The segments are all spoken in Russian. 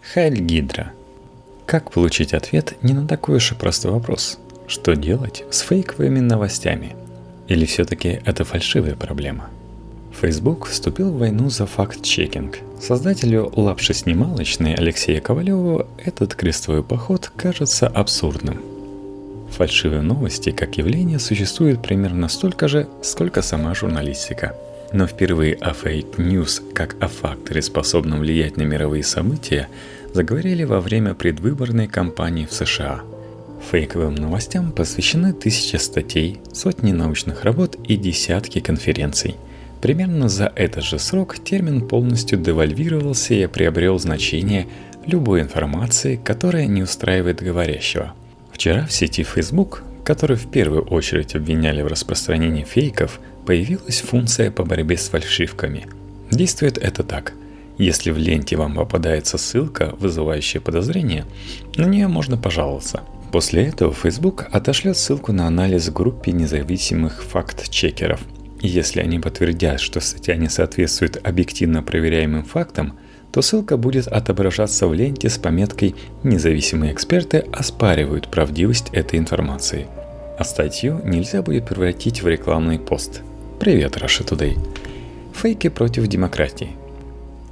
Хайль Гидра. Как получить ответ не на такой уж и простой вопрос? Что делать с фейковыми новостями? Или все-таки это фальшивая проблема? Facebook вступил в войну за факт-чекинг. Создателю лапши-снималочной Алексею Ковалеву этот крестовый поход кажется абсурдным. Фальшивые новости как явление существуют примерно столько же, сколько сама журналистика. Но впервые о fake news как о факторе, способном влиять на мировые события, заговорили во время предвыборной кампании в США. Фейковым новостям посвящены тысячи статей, сотни научных работ и десятки конференций. Примерно за этот же срок термин полностью девальвировался и приобрел значение любой информации, которая не устраивает говорящего – Вчера в сети Facebook, который в первую очередь обвиняли в распространении фейков, появилась функция по борьбе с фальшивками. Действует это так. Если в ленте вам попадается ссылка, вызывающая подозрение, на нее можно пожаловаться. После этого Facebook отошлет ссылку на анализ группе независимых факт-чекеров. Если они подтвердят, что статья не соответствует объективно проверяемым фактам – то ссылка будет отображаться в ленте с пометкой «Независимые эксперты оспаривают правдивость этой информации». А статью нельзя будет превратить в рекламный пост. Привет, Russia Today. Фейки против демократии.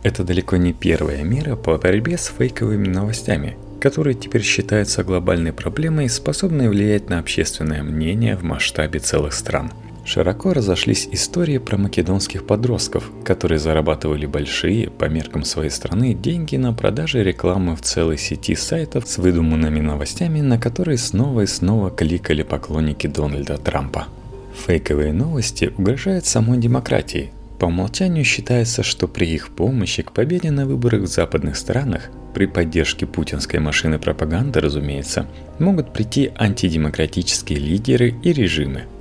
Это далеко не первая мера по борьбе с фейковыми новостями, которые теперь считаются глобальной проблемой, способной влиять на общественное мнение в масштабе целых стран – Широко разошлись истории про македонских подростков, которые зарабатывали большие, по меркам своей страны, деньги на продаже рекламы в целой сети сайтов с выдуманными новостями, на которые снова и снова кликали поклонники Дональда Трампа. Фейковые новости угрожают самой демократии. По умолчанию считается, что при их помощи к победе на выборах в западных странах, при поддержке путинской машины пропаганды, разумеется, могут прийти антидемократические лидеры и режимы –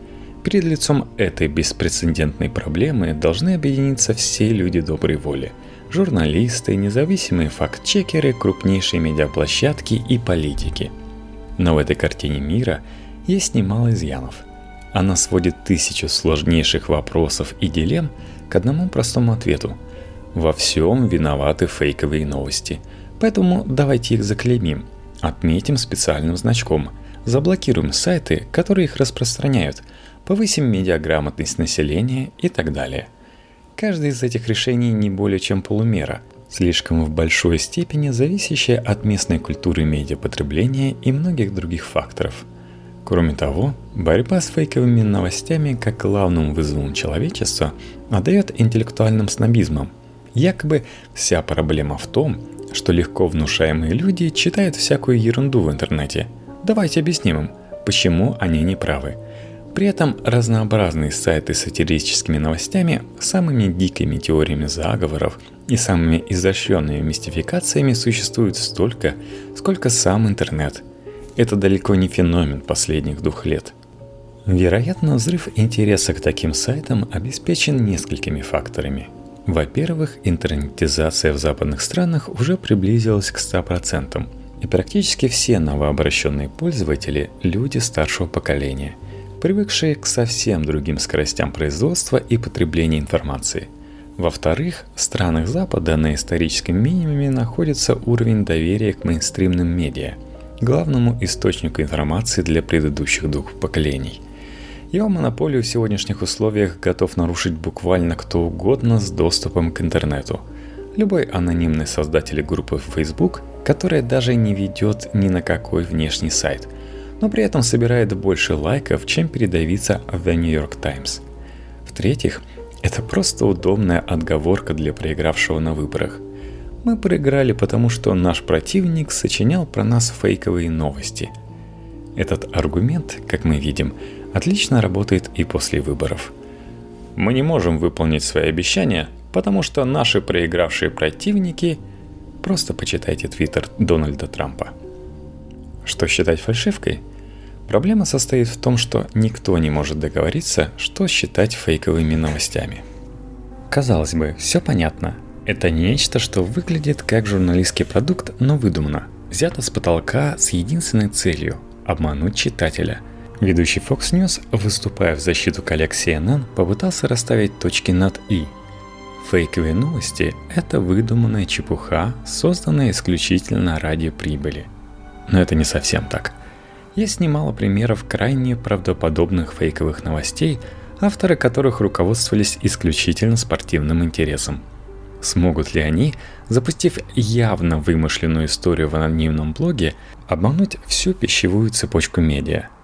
Перед лицом этой беспрецедентной проблемы должны объединиться все люди доброй воли. Журналисты, независимые факт-чекеры, крупнейшие медиаплощадки и политики. Но в этой картине мира есть немало изъянов. Она сводит тысячу сложнейших вопросов и дилемм к одному простому ответу. Во всем виноваты фейковые новости. Поэтому давайте их заклеймим, отметим специальным значком, заблокируем сайты, которые их распространяют – повысим медиаграмотность населения и так далее. Каждое из этих решений не более чем полумера, слишком в большой степени зависящая от местной культуры медиапотребления и многих других факторов. Кроме того, борьба с фейковыми новостями как главным вызовом человечества отдает интеллектуальным снобизмом. Якобы вся проблема в том, что легко внушаемые люди читают всякую ерунду в интернете. Давайте объясним им, почему они не правы – при этом разнообразные сайты с сатирическими новостями, самыми дикими теориями заговоров и самыми изощренными мистификациями существуют столько, сколько сам интернет. Это далеко не феномен последних двух лет. Вероятно, взрыв интереса к таким сайтам обеспечен несколькими факторами. Во-первых, интернетизация в западных странах уже приблизилась к 100%, и практически все новообращенные пользователи – люди старшего поколения – привыкшие к совсем другим скоростям производства и потребления информации. Во-вторых, в странах Запада на историческом минимуме находится уровень доверия к мейнстримным медиа, главному источнику информации для предыдущих двух поколений. Его монополию в сегодняшних условиях готов нарушить буквально кто угодно с доступом к интернету. Любой анонимный создатель группы в Facebook, которая даже не ведет ни на какой внешний сайт – но при этом собирает больше лайков, чем передавиться в The New York Times. В-третьих, это просто удобная отговорка для проигравшего на выборах. Мы проиграли, потому что наш противник сочинял про нас фейковые новости. Этот аргумент, как мы видим, отлично работает и после выборов. Мы не можем выполнить свои обещания, потому что наши проигравшие противники... Просто почитайте твиттер Дональда Трампа. Что считать фальшивкой? Проблема состоит в том, что никто не может договориться, что считать фейковыми новостями. Казалось бы, все понятно. Это нечто, что выглядит как журналистский продукт, но выдумано. Взято с потолка с единственной целью – обмануть читателя. Ведущий Fox News, выступая в защиту коллег CNN, попытался расставить точки над «и». Фейковые новости – это выдуманная чепуха, созданная исключительно ради прибыли. Но это не совсем так. Есть немало примеров крайне правдоподобных фейковых новостей, авторы которых руководствовались исключительно спортивным интересом. Смогут ли они, запустив явно вымышленную историю в анонимном блоге, обмануть всю пищевую цепочку медиа –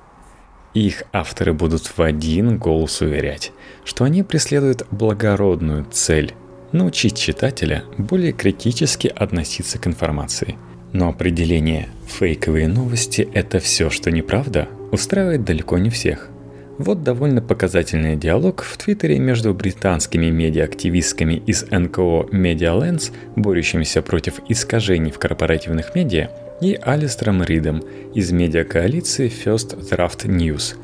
их авторы будут в один голос уверять, что они преследуют благородную цель – научить читателя более критически относиться к информации. Но определение «фейковые новости – это все, что неправда» устраивает далеко не всех. Вот довольно показательный диалог в Твиттере между британскими медиа-активистками из НКО Media Lens, борющимися против искажений в корпоративных медиа, и Алистером Ридом из медиакоалиции First Draft News,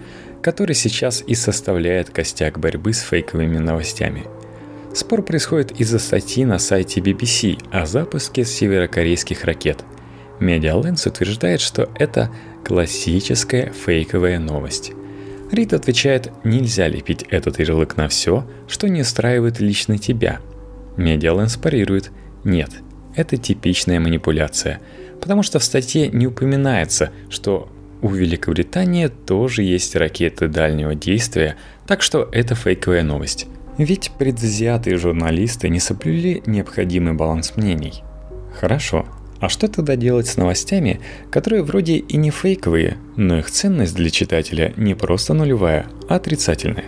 который сейчас и составляет костяк борьбы с фейковыми новостями. Спор происходит из-за статьи на сайте BBC о запуске северокорейских ракет. Медиаленс утверждает, что это классическая фейковая новость. Рид отвечает, нельзя лепить этот ярлык на все, что не устраивает лично тебя. Медиаленс парирует, нет, это типичная манипуляция – потому что в статье не упоминается, что у Великобритании тоже есть ракеты дальнего действия, так что это фейковая новость. Ведь предвзятые журналисты не соблюли необходимый баланс мнений. Хорошо, а что тогда делать с новостями, которые вроде и не фейковые, но их ценность для читателя не просто нулевая, а отрицательная?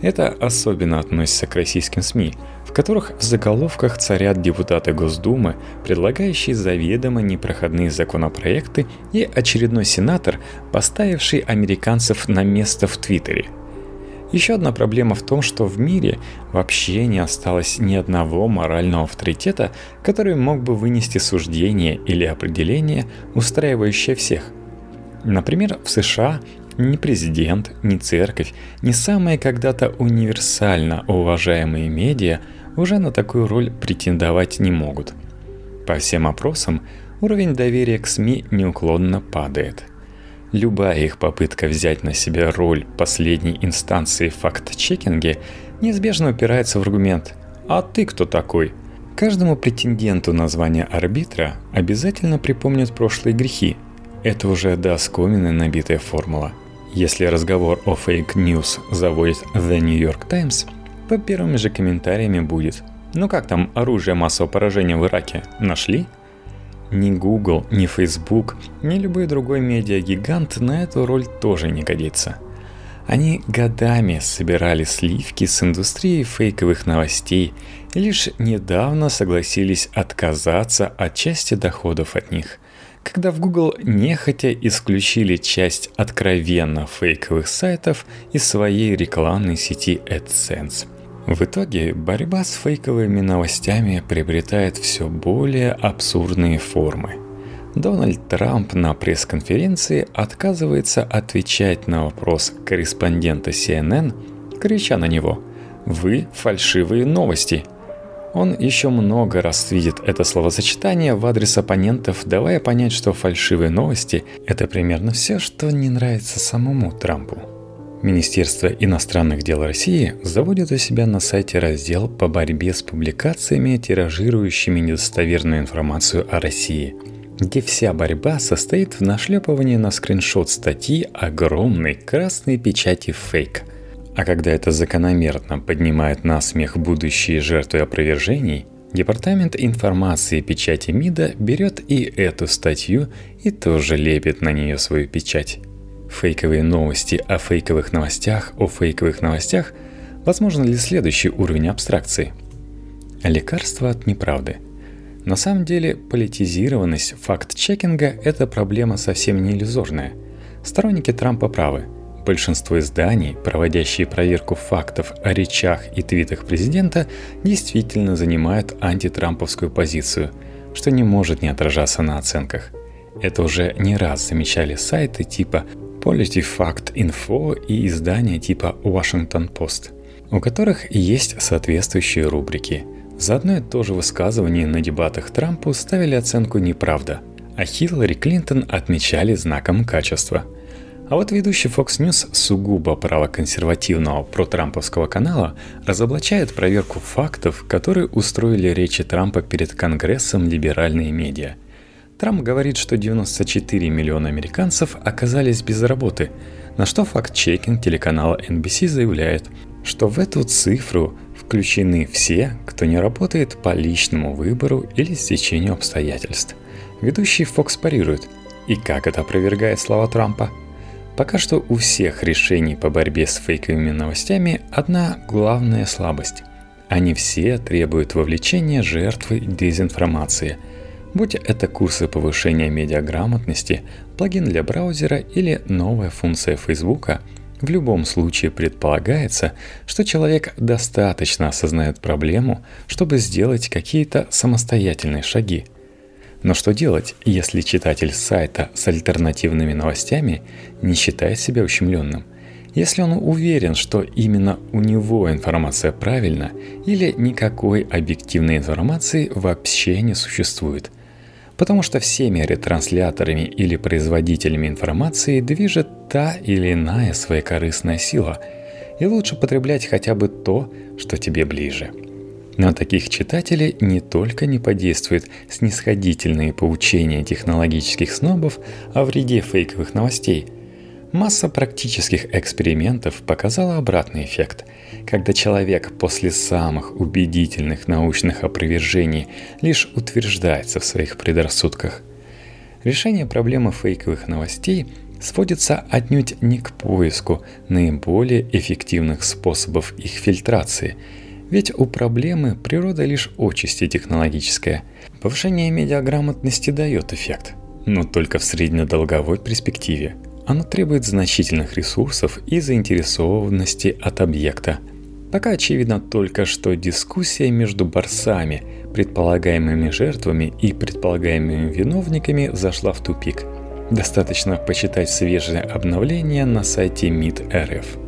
Это особенно относится к российским СМИ, в которых в заголовках царят депутаты Госдумы, предлагающие заведомо непроходные законопроекты, и очередной сенатор, поставивший американцев на место в Твиттере. Еще одна проблема в том, что в мире вообще не осталось ни одного морального авторитета, который мог бы вынести суждение или определение, устраивающее всех. Например, в США ни президент, ни церковь, ни самые когда-то универсально уважаемые медиа – уже на такую роль претендовать не могут. По всем опросам уровень доверия к СМИ неуклонно падает. Любая их попытка взять на себя роль последней инстанции факт-чекинге неизбежно упирается в аргумент «А ты кто такой?». Каждому претенденту на звание арбитра обязательно припомнят прошлые грехи. Это уже до оскомины набитая формула. Если разговор о fake news заводит The New York Times – под первыми же комментариями будет «Ну как там оружие массового поражения в Ираке? Нашли?» Ни Google, ни Facebook, ни любой другой медиагигант на эту роль тоже не годится. Они годами собирали сливки с индустрии фейковых новостей и лишь недавно согласились отказаться от части доходов от них, когда в Google нехотя исключили часть откровенно фейковых сайтов из своей рекламной сети AdSense – в итоге борьба с фейковыми новостями приобретает все более абсурдные формы. Дональд Трамп на пресс-конференции отказывается отвечать на вопрос корреспондента CNN, крича на него «Вы фальшивые новости!» Он еще много раз видит это словосочетание в адрес оппонентов, давая понять, что фальшивые новости – это примерно все, что не нравится самому Трампу. Министерство иностранных дел России заводит у себя на сайте раздел по борьбе с публикациями, тиражирующими недостоверную информацию о России, где вся борьба состоит в нашлепывании на скриншот статьи огромной красной печати фейк. А когда это закономерно поднимает на смех будущие жертвы опровержений, Департамент информации печати МИДа берет и эту статью и тоже лепит на нее свою печать. Фейковые новости о фейковых новостях о фейковых новостях – возможно ли следующий уровень абстракции? Лекарство от неправды. На самом деле политизированность факт-чекинга – это проблема совсем не иллюзорная. Сторонники Трампа правы. Большинство изданий, проводящие проверку фактов о речах и твитах президента, действительно занимают антитрамповскую позицию, что не может не отражаться на оценках. Это уже не раз замечали сайты типа PolityFact Info и издания типа Washington Post, у которых есть соответствующие рубрики. За одно и то же высказывание на дебатах Трампу ставили оценку «неправда», а Хиллари Клинтон отмечали знаком качества. А вот ведущий Fox News сугубо правоконсервативного протрамповского канала разоблачает проверку фактов, которые устроили речи Трампа перед Конгрессом либеральные медиа. Трамп говорит, что 94 миллиона американцев оказались без работы, на что факт-чекинг телеканала NBC заявляет, что в эту цифру включены все, кто не работает по личному выбору или стечению обстоятельств. Ведущий Fox парирует. И как это опровергает слова Трампа – Пока что у всех решений по борьбе с фейковыми новостями одна главная слабость. Они все требуют вовлечения жертвы дезинформации. Будь это курсы повышения медиаграмотности, плагин для браузера или новая функция Фейсбука, в любом случае предполагается, что человек достаточно осознает проблему, чтобы сделать какие-то самостоятельные шаги – но что делать, если читатель сайта с альтернативными новостями не считает себя ущемленным? Если он уверен, что именно у него информация правильна или никакой объективной информации вообще не существует? Потому что всеми ретрансляторами или производителями информации движет та или иная своекорыстная сила, и лучше потреблять хотя бы то, что тебе ближе – на таких читателей не только не подействуют снисходительные поучения технологических снобов о вреде фейковых новостей. Масса практических экспериментов показала обратный эффект, когда человек после самых убедительных научных опровержений лишь утверждается в своих предрассудках. Решение проблемы фейковых новостей сводится отнюдь не к поиску наиболее эффективных способов их фильтрации – ведь у проблемы природа лишь отчасти технологическая. Повышение медиаграмотности дает эффект, но только в среднедолговой перспективе. Оно требует значительных ресурсов и заинтересованности от объекта. Пока очевидно только, что дискуссия между борцами, предполагаемыми жертвами и предполагаемыми виновниками зашла в тупик. Достаточно почитать свежее обновление на сайте МИД РФ.